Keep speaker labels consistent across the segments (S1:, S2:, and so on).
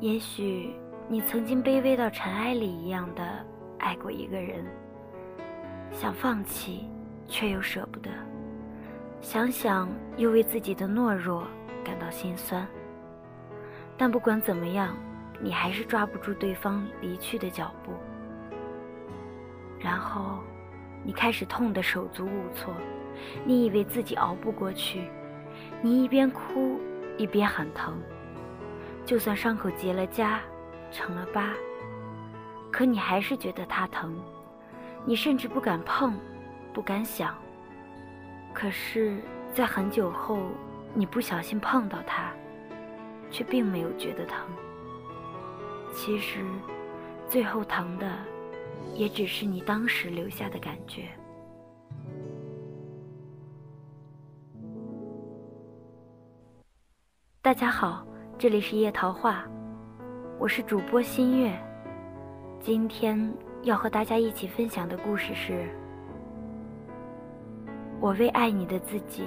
S1: 也许你曾经卑微到尘埃里一样的爱过一个人，想放弃却又舍不得，想想又为自己的懦弱感到心酸。但不管怎么样，你还是抓不住对方离去的脚步，然后你开始痛得手足无措，你以为自己熬不过去，你一边哭一边喊疼。就算伤口结了痂，成了疤，可你还是觉得它疼，你甚至不敢碰，不敢想。可是，在很久后，你不小心碰到它，却并没有觉得疼。其实，最后疼的，也只是你当时留下的感觉。大家好。这里是夜桃话，我是主播新月。今天要和大家一起分享的故事是：我为爱你的自己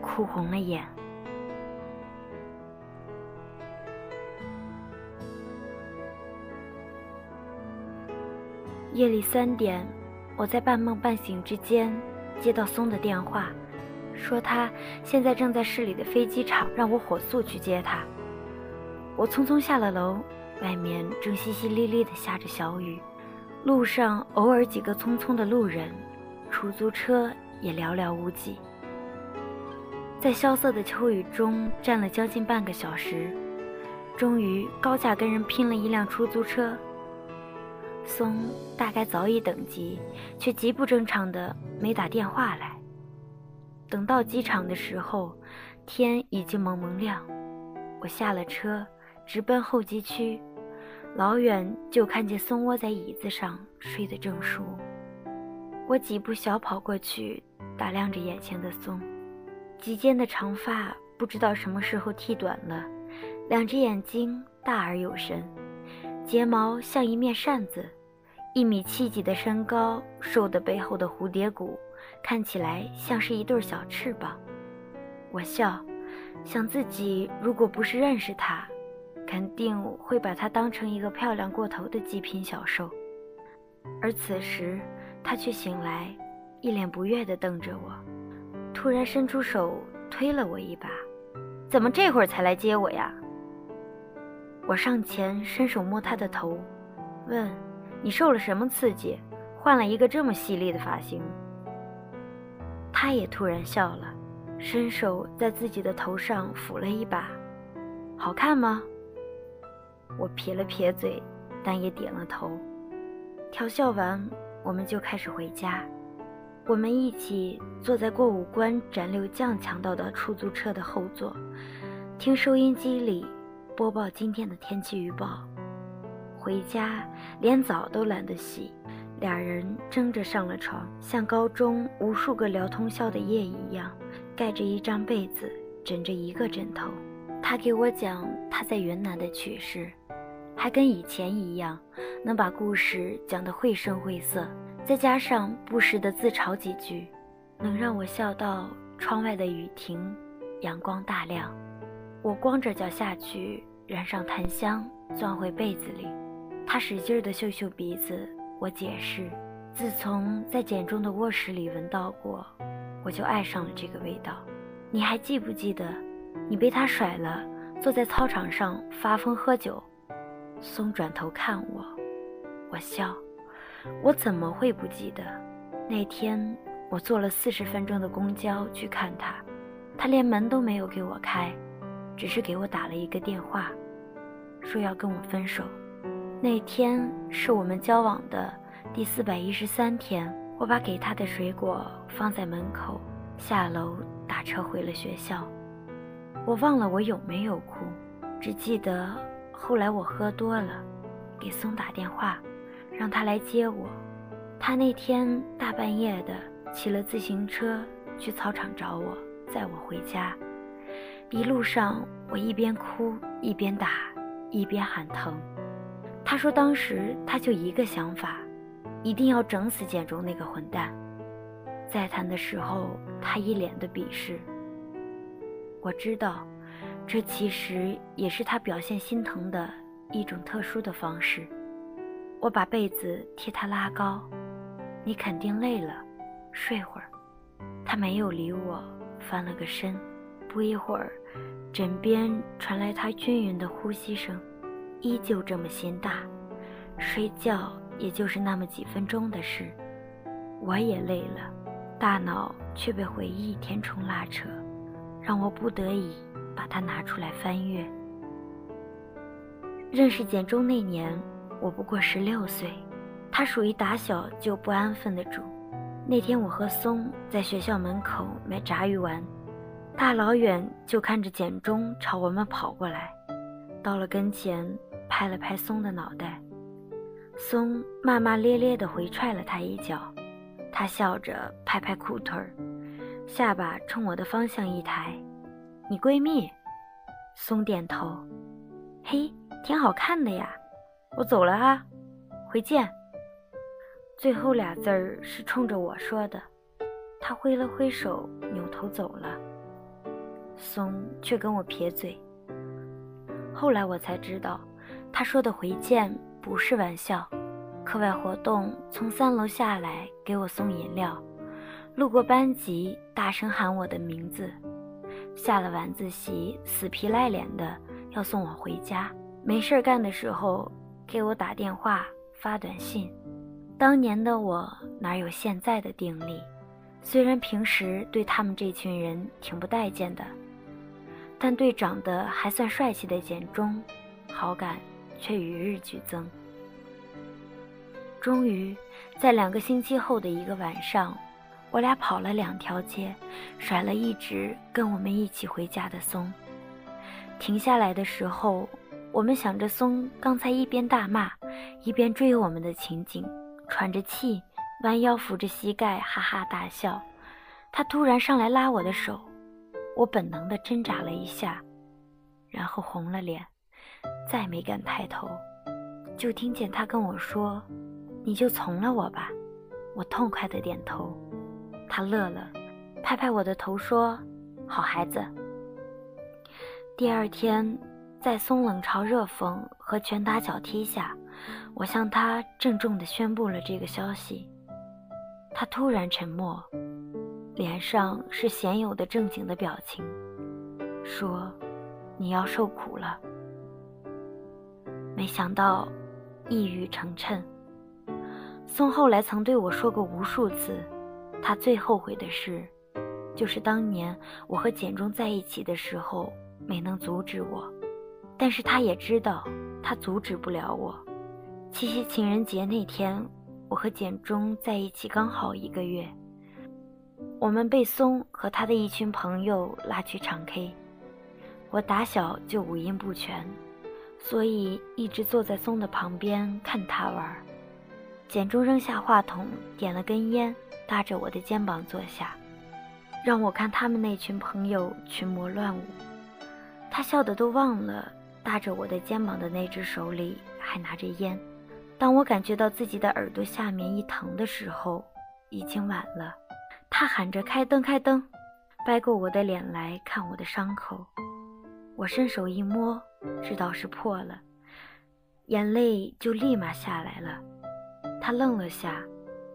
S1: 哭红了眼。夜里三点，我在半梦半醒之间接到松的电话，说他现在正在市里的飞机场，让我火速去接他。我匆匆下了楼，外面正淅淅沥沥地下着小雨，路上偶尔几个匆匆的路人，出租车也寥寥无几。在萧瑟的秋雨中站了将近半个小时，终于高价跟人拼了一辆出租车。松大概早已等急，却极不正常的没打电话来。等到机场的时候，天已经蒙蒙亮，我下了车。直奔候机区，老远就看见松窝在椅子上睡得正熟。我几步小跑过去，打量着眼前的松，及肩的长发不知道什么时候剃短了，两只眼睛大而有神，睫毛像一面扇子，一米七几的身高，瘦的背后的蝴蝶骨看起来像是一对小翅膀。我笑，想自己如果不是认识他。肯定会把她当成一个漂亮过头的极品小受，而此时他却醒来，一脸不悦地瞪着我，突然伸出手推了我一把：“怎么这会儿才来接我呀？”我上前伸手摸他的头，问：“你受了什么刺激，换了一个这么犀利的发型？”他也突然笑了，伸手在自己的头上抚了一把：“好看吗？”我撇了撇嘴，但也点了头。调笑完，我们就开始回家。我们一起坐在过五关斩六将抢到的出租车的后座，听收音机里播报今天的天气预报。回家连澡都懒得洗，俩人争着上了床，像高中无数个聊通宵的夜一样，盖着一张被子，枕着一个枕头。他给我讲他在云南的趣事。还跟以前一样，能把故事讲得绘声绘色，再加上不时的自嘲几句，能让我笑到窗外的雨停，阳光大亮。我光着脚下去，燃上檀香，钻回被子里。他使劲地嗅嗅鼻子，我解释：自从在简中的卧室里闻到过，我就爱上了这个味道。你还记不记得，你被他甩了，坐在操场上发疯喝酒？松转头看我，我笑。我怎么会不记得？那天我坐了四十分钟的公交去看他，他连门都没有给我开，只是给我打了一个电话，说要跟我分手。那天是我们交往的第四百一十三天，我把给他的水果放在门口，下楼打车回了学校。我忘了我有没有哭，只记得。后来我喝多了，给松打电话，让他来接我。他那天大半夜的骑了自行车去操场找我，载我回家。一路上我一边哭一边打，一边喊疼。他说当时他就一个想法，一定要整死简中那个混蛋。再谈的时候，他一脸的鄙视。我知道。这其实也是他表现心疼的一种特殊的方式。我把被子替他拉高，你肯定累了，睡会儿。他没有理我，翻了个身。不一会儿，枕边传来他均匀的呼吸声，依旧这么心大。睡觉也就是那么几分钟的事，我也累了，大脑却被回忆填充拉扯，让我不得已把它拿出来翻阅。认识简中那年，我不过十六岁，他属于打小就不安分的主。那天我和松在学校门口买炸鱼丸，大老远就看着简中朝我们跑过来，到了跟前拍了拍松的脑袋，松骂骂咧咧地回踹了他一脚，他笑着拍拍裤腿儿，下巴冲我的方向一抬：“你闺蜜？”松点头：“嘿，挺好看的呀，我走了啊，回见。”最后俩字儿是冲着我说的，他挥了挥手，扭头走了。松却跟我撇嘴。后来我才知道，他说的回见不是玩笑。课外活动从三楼下来给我送饮料，路过班级大声喊我的名字，下了晚自习死皮赖脸的要送我回家。没事干的时候给我打电话发短信。当年的我哪有现在的定力？虽然平时对他们这群人挺不待见的，但对长得还算帅气的简中，好感却与日俱增。终于，在两个星期后的一个晚上，我俩跑了两条街，甩了一直跟我们一起回家的松。停下来的时候，我们想着松刚才一边大骂，一边追我们的情景。喘着气，弯腰扶着膝盖，哈哈大笑。他突然上来拉我的手，我本能的挣扎了一下，然后红了脸，再没敢抬头。就听见他跟我说：“你就从了我吧。”我痛快的点头。他乐了，拍拍我的头说：“好孩子。”第二天，在松冷嘲热讽和拳打脚踢下。我向他郑重地宣布了这个消息，他突然沉默，脸上是鲜有的正经的表情，说：“你要受苦了。”没想到，一语成谶。松后来曾对我说过无数次，他最后悔的事，就是当年我和简中在一起的时候没能阻止我，但是他也知道，他阻止不了我。七夕情人节那天，我和简中在一起刚好一个月。我们被松和他的一群朋友拉去唱 K，我打小就五音不全，所以一直坐在松的旁边看他玩。简中扔下话筒，点了根烟，搭着我的肩膀坐下，让我看他们那群朋友群魔乱舞。他笑得都忘了搭着我的肩膀的那只手里还拿着烟。当我感觉到自己的耳朵下面一疼的时候，已经晚了。他喊着“开灯，开灯”，掰过我的脸来看我的伤口。我伸手一摸，知道是破了，眼泪就立马下来了。他愣了下，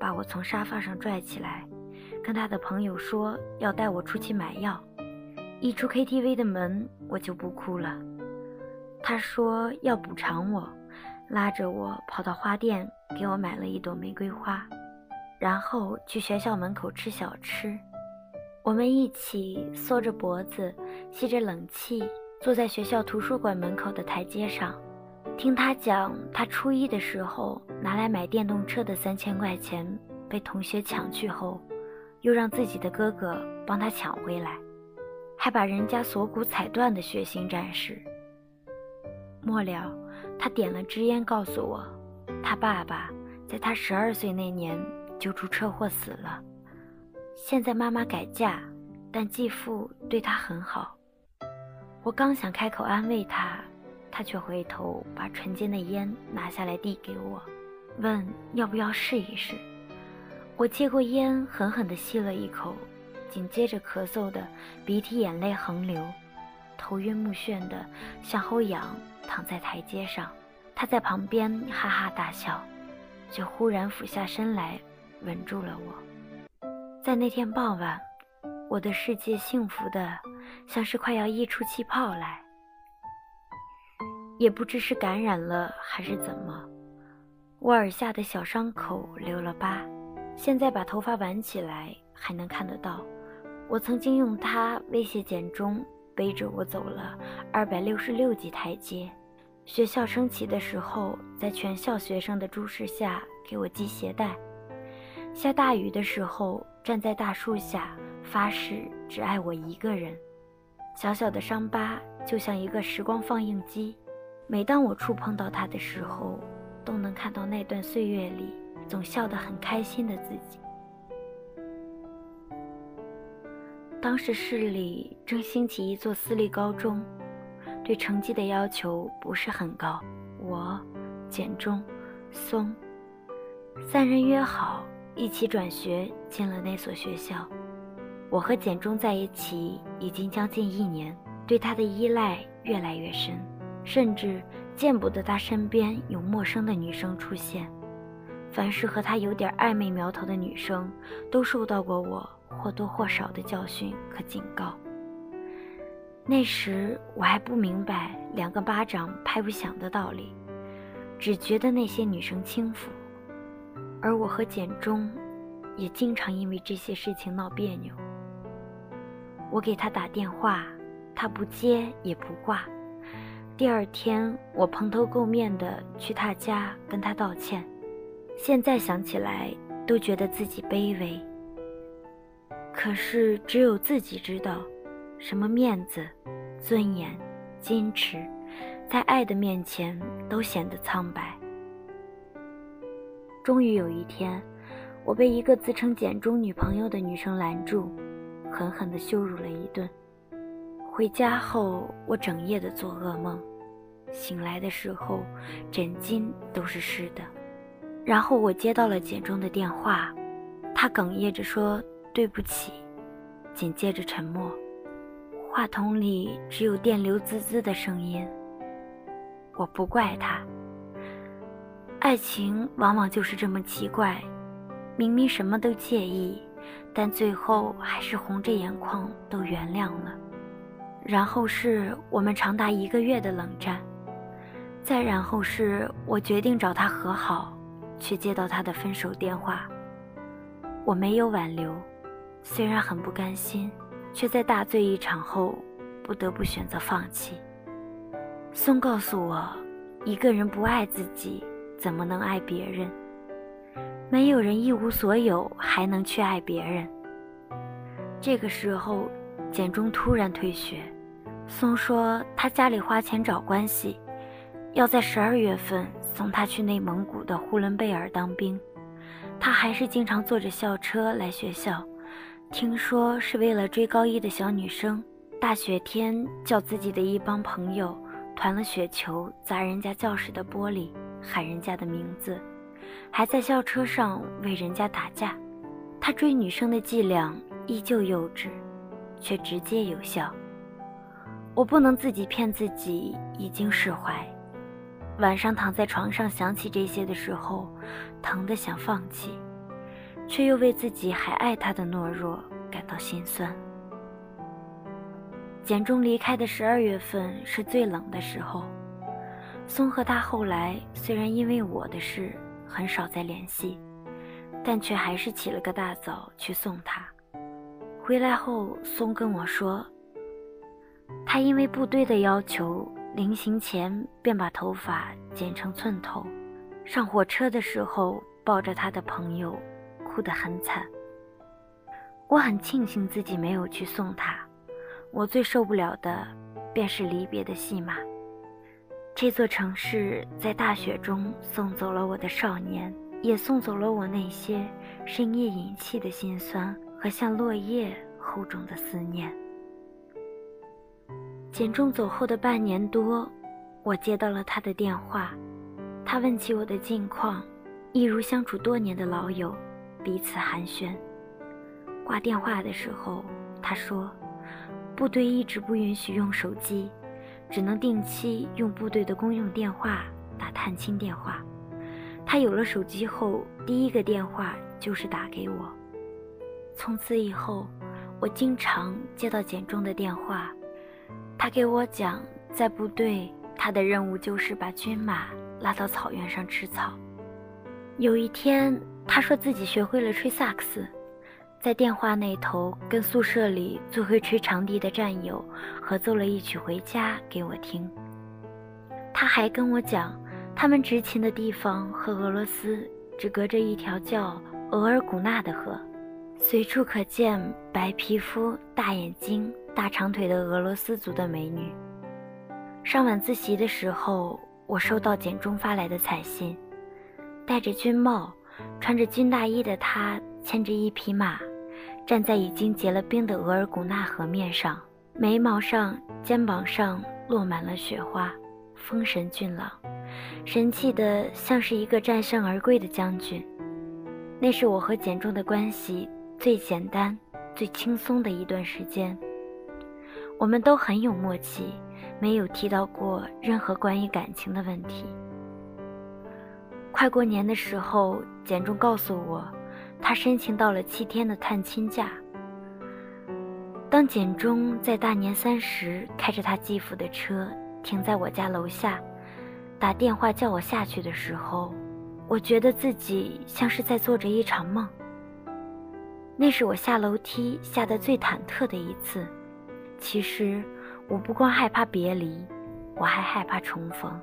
S1: 把我从沙发上拽起来，跟他的朋友说要带我出去买药。一出 KTV 的门，我就不哭了。他说要补偿我。拉着我跑到花店，给我买了一朵玫瑰花，然后去学校门口吃小吃。我们一起缩着脖子，吸着冷气，坐在学校图书馆门口的台阶上，听他讲他初一的时候拿来买电动车的三千块钱被同学抢去后，又让自己的哥哥帮他抢回来，还把人家锁骨踩断的血腥战士。末了。他点了支烟，告诉我，他爸爸在他十二岁那年就出车祸死了。现在妈妈改嫁，但继父对他很好。我刚想开口安慰他，他却回头把唇间的烟拿下来递给我，问要不要试一试。我接过烟，狠狠地吸了一口，紧接着咳嗽的鼻涕眼泪横流，头晕目眩的向后仰。躺在台阶上。他在旁边哈哈大笑，就忽然俯下身来吻住了我。在那天傍晚，我的世界幸福的像是快要溢出气泡来。也不知是感染了还是怎么，我耳下的小伤口留了疤，现在把头发挽起来还能看得到。我曾经用它威胁简中背着我走了二百六十六级台阶。学校升旗的时候，在全校学生的注视下给我系鞋带；下大雨的时候，站在大树下发誓只爱我一个人。小小的伤疤就像一个时光放映机，每当我触碰到它的时候，都能看到那段岁月里总笑得很开心的自己。当时市里正兴起一座私立高中。对成绩的要求不是很高，我、简中、松三人约好一起转学进了那所学校。我和简中在一起已经将近一年，对他的依赖越来越深，甚至见不得他身边有陌生的女生出现。凡是和他有点暧昧苗头的女生，都受到过我或多或少的教训和警告。那时我还不明白两个巴掌拍不响的道理，只觉得那些女生轻浮，而我和简中也经常因为这些事情闹别扭。我给他打电话，他不接也不挂。第二天，我蓬头垢面的去他家跟他道歉，现在想起来都觉得自己卑微。可是只有自己知道。什么面子、尊严、矜持，在爱的面前都显得苍白。终于有一天，我被一个自称简中女朋友的女生拦住，狠狠地羞辱了一顿。回家后，我整夜的做噩梦，醒来的时候，枕巾都是湿的。然后我接到了简中的电话，他哽咽着说对不起，紧接着沉默。话筒里只有电流滋滋的声音。我不怪他。爱情往往就是这么奇怪，明明什么都介意，但最后还是红着眼眶都原谅了。然后是我们长达一个月的冷战，再然后是我决定找他和好，却接到他的分手电话。我没有挽留，虽然很不甘心。却在大醉一场后，不得不选择放弃。松告诉我，一个人不爱自己，怎么能爱别人？没有人一无所有还能去爱别人。这个时候，简中突然退学。松说他家里花钱找关系，要在十二月份送他去内蒙古的呼伦贝尔当兵。他还是经常坐着校车来学校。听说是为了追高一的小女生，大雪天叫自己的一帮朋友团了雪球砸人家教室的玻璃，喊人家的名字，还在校车上为人家打架。他追女生的伎俩依旧幼稚，却直接有效。我不能自己骗自己已经释怀，晚上躺在床上想起这些的时候，疼得想放弃。却又为自己还爱他的懦弱感到心酸。简中离开的十二月份是最冷的时候，松和他后来虽然因为我的事很少再联系，但却还是起了个大早去送他。回来后，松跟我说，他因为部队的要求，临行前便把头发剪成寸头，上火车的时候抱着他的朋友。哭得很惨，我很庆幸自己没有去送他。我最受不了的，便是离别的戏码。这座城市在大雪中送走了我的少年，也送走了我那些深夜隐泣的心酸和像落叶厚重的思念。简中走后的半年多，我接到了他的电话，他问起我的近况，一如相处多年的老友。彼此寒暄。挂电话的时候，他说：“部队一直不允许用手机，只能定期用部队的公用电话打探亲电话。他有了手机后，第一个电话就是打给我。从此以后，我经常接到简中的电话。他给我讲，在部队，他的任务就是把军马拉到草原上吃草。有一天，他说自己学会了吹萨克斯，在电话那头跟宿舍里最会吹长笛的战友合奏了一曲《回家》给我听。他还跟我讲，他们执勤的地方和俄罗斯只隔着一条叫额尔古纳的河，随处可见白皮肤、大眼睛、大长腿的俄罗斯族的美女。上晚自习的时候，我收到简中发来的彩信。戴着军帽、穿着军大衣的他，牵着一匹马，站在已经结了冰的额尔古纳河面上，眉毛上、肩膀上落满了雪花，风神俊朗，神气的像是一个战胜而归的将军。那是我和简中的关系最简单、最轻松的一段时间。我们都很有默契，没有提到过任何关于感情的问题。快过年的时候，简中告诉我，他申请到了七天的探亲假。当简中在大年三十开着他继父的车停在我家楼下，打电话叫我下去的时候，我觉得自己像是在做着一场梦。那是我下楼梯下得最忐忑的一次。其实，我不光害怕别离，我还害怕重逢。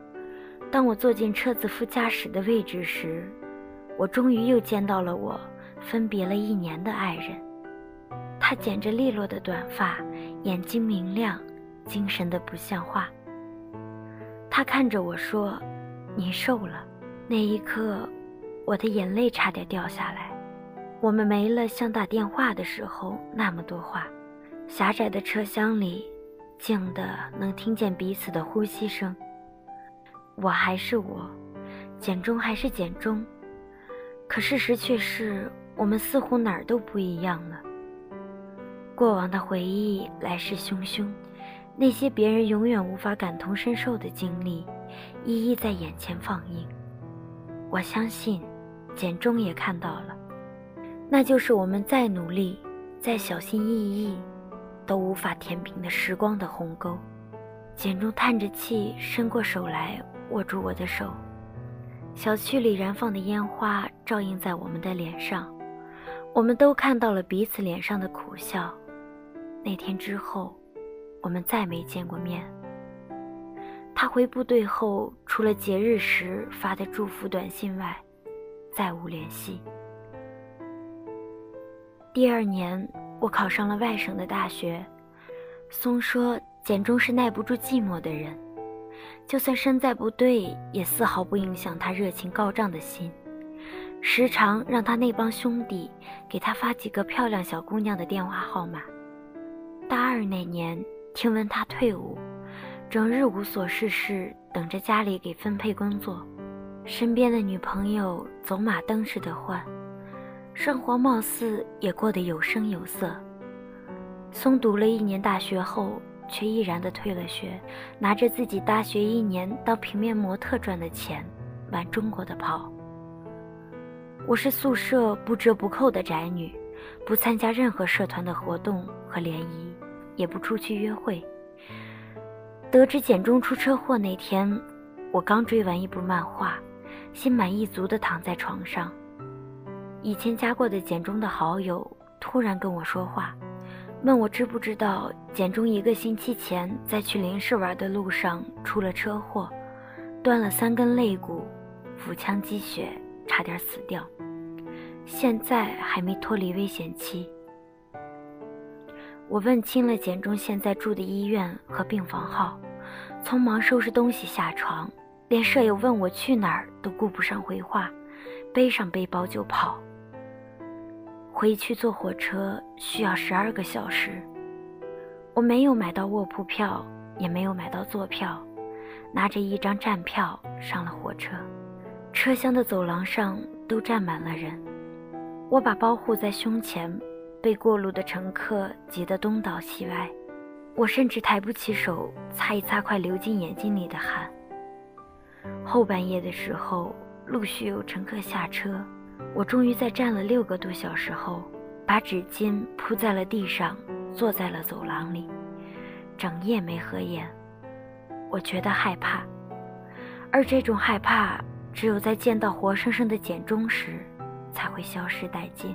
S1: 当我坐进车子副驾驶的位置时，我终于又见到了我分别了一年的爱人。他剪着利落的短发，眼睛明亮，精神的不像话。他看着我说：“你瘦了。”那一刻，我的眼泪差点掉下来。我们没了像打电话的时候那么多话。狭窄的车厢里，静的能听见彼此的呼吸声。我还是我，简中还是简中，可事实却是我们似乎哪儿都不一样了。过往的回忆来势汹汹，那些别人永远无法感同身受的经历，一一在眼前放映。我相信，简中也看到了，那就是我们再努力、再小心翼翼，都无法填平的时光的鸿沟。简中叹着气，伸过手来。握住我的手，小区里燃放的烟花照映在我们的脸上，我们都看到了彼此脸上的苦笑。那天之后，我们再没见过面。他回部队后，除了节日时发的祝福短信外，再无联系。第二年，我考上了外省的大学。松说，简中是耐不住寂寞的人。就算身在部队，也丝毫不影响他热情高涨的心，时常让他那帮兄弟给他发几个漂亮小姑娘的电话号码。大二那年，听闻他退伍，整日无所事事，等着家里给分配工作，身边的女朋友走马灯似的换，生活貌似也过得有声有色。松读了一年大学后。却毅然的退了学，拿着自己大学一年当平面模特赚的钱，满中国的跑。我是宿舍不折不扣的宅女，不参加任何社团的活动和联谊，也不出去约会。得知简中出车祸那天，我刚追完一部漫画，心满意足的躺在床上。以前加过的简中的好友突然跟我说话。问我知不知道简中一个星期前在去林市玩的路上出了车祸，断了三根肋骨，腹腔积血，差点死掉，现在还没脱离危险期。我问清了简中现在住的医院和病房号，匆忙收拾东西下床，连舍友问我去哪儿都顾不上回话，背上背包就跑。回去坐火车需要十二个小时，我没有买到卧铺票，也没有买到坐票，拿着一张站票上了火车。车厢的走廊上都站满了人，我把包护在胸前，被过路的乘客挤得东倒西歪，我甚至抬不起手擦一擦快流进眼睛里的汗。后半夜的时候，陆续有乘客下车，我终于在站了六个多小时后，把纸巾铺在了地上，坐在了走廊里，整夜没合眼。我觉得害怕，而这种害怕，只有在见到活生生的简中时，才会消失殆尽。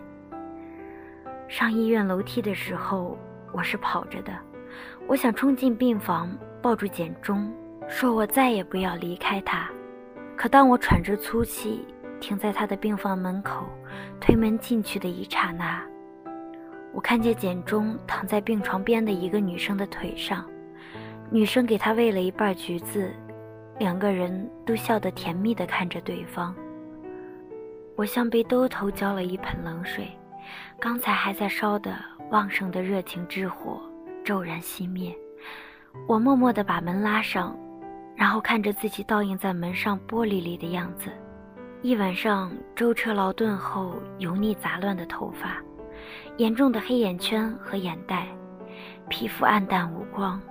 S1: 上医院楼梯的时候，我是跑着的，我想冲进病房，抱住简中。说我再也不要离开他，可当我喘着粗气停在他的病房门口，推门进去的一刹那，我看见简中躺在病床边的一个女生的腿上，女生给他喂了一半橘子，两个人都笑得甜蜜地看着对方。我像被兜头浇了一盆冷水，刚才还在烧的旺盛的热情之火骤然熄灭，我默默地把门拉上。然后看着自己倒映在门上玻璃里的样子，一晚上舟车劳顿后油腻杂乱的头发，严重的黑眼圈和眼袋，皮肤暗淡无光，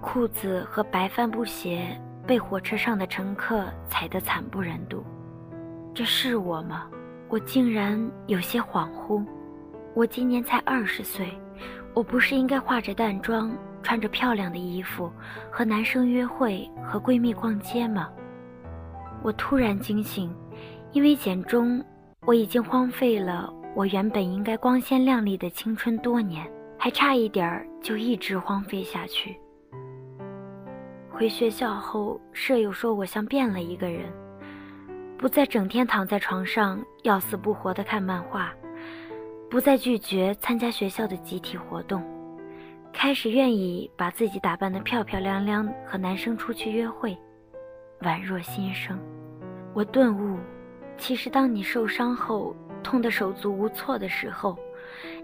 S1: 裤子和白帆布鞋被火车上的乘客踩得惨不忍睹。这是我吗？我竟然有些恍惚。我今年才二十岁，我不是应该化着淡妆？穿着漂亮的衣服和男生约会和闺蜜逛街吗？我突然惊醒，因为简中我已经荒废了我原本应该光鲜亮丽的青春多年，还差一点儿就一直荒废下去。回学校后，舍友说我像变了一个人，不再整天躺在床上要死不活的看漫画，不再拒绝参加学校的集体活动。开始愿意把自己打扮得漂漂亮亮，和男生出去约会，宛若新生。我顿悟，其实当你受伤后痛得手足无措的时候，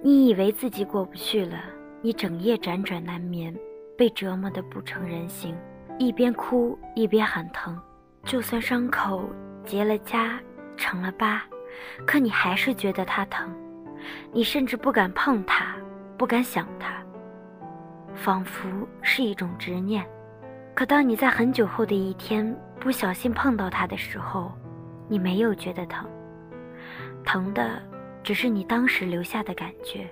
S1: 你以为自己过不去了，你整夜辗转难眠，被折磨得不成人形，一边哭一边喊疼。就算伤口结了痂，成了疤，可你还是觉得它疼，你甚至不敢碰它，不敢想它。仿佛是一种执念，可当你在很久后的一天不小心碰到它的时候，你没有觉得疼，疼的只是你当时留下的感觉。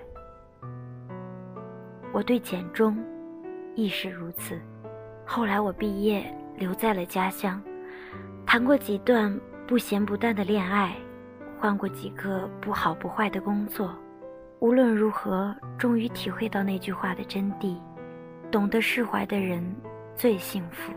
S1: 我对简中亦是如此。后来我毕业留在了家乡，谈过几段不咸不淡的恋爱，换过几个不好不坏的工作。无论如何，终于体会到那句话的真谛。懂得释怀的人最幸福。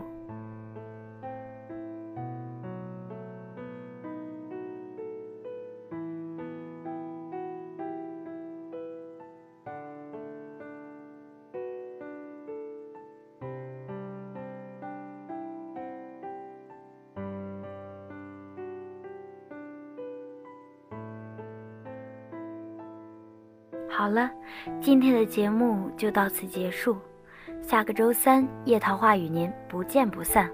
S1: 好了，今天的节目就到此结束。下个周三，叶桃话与您不见不散。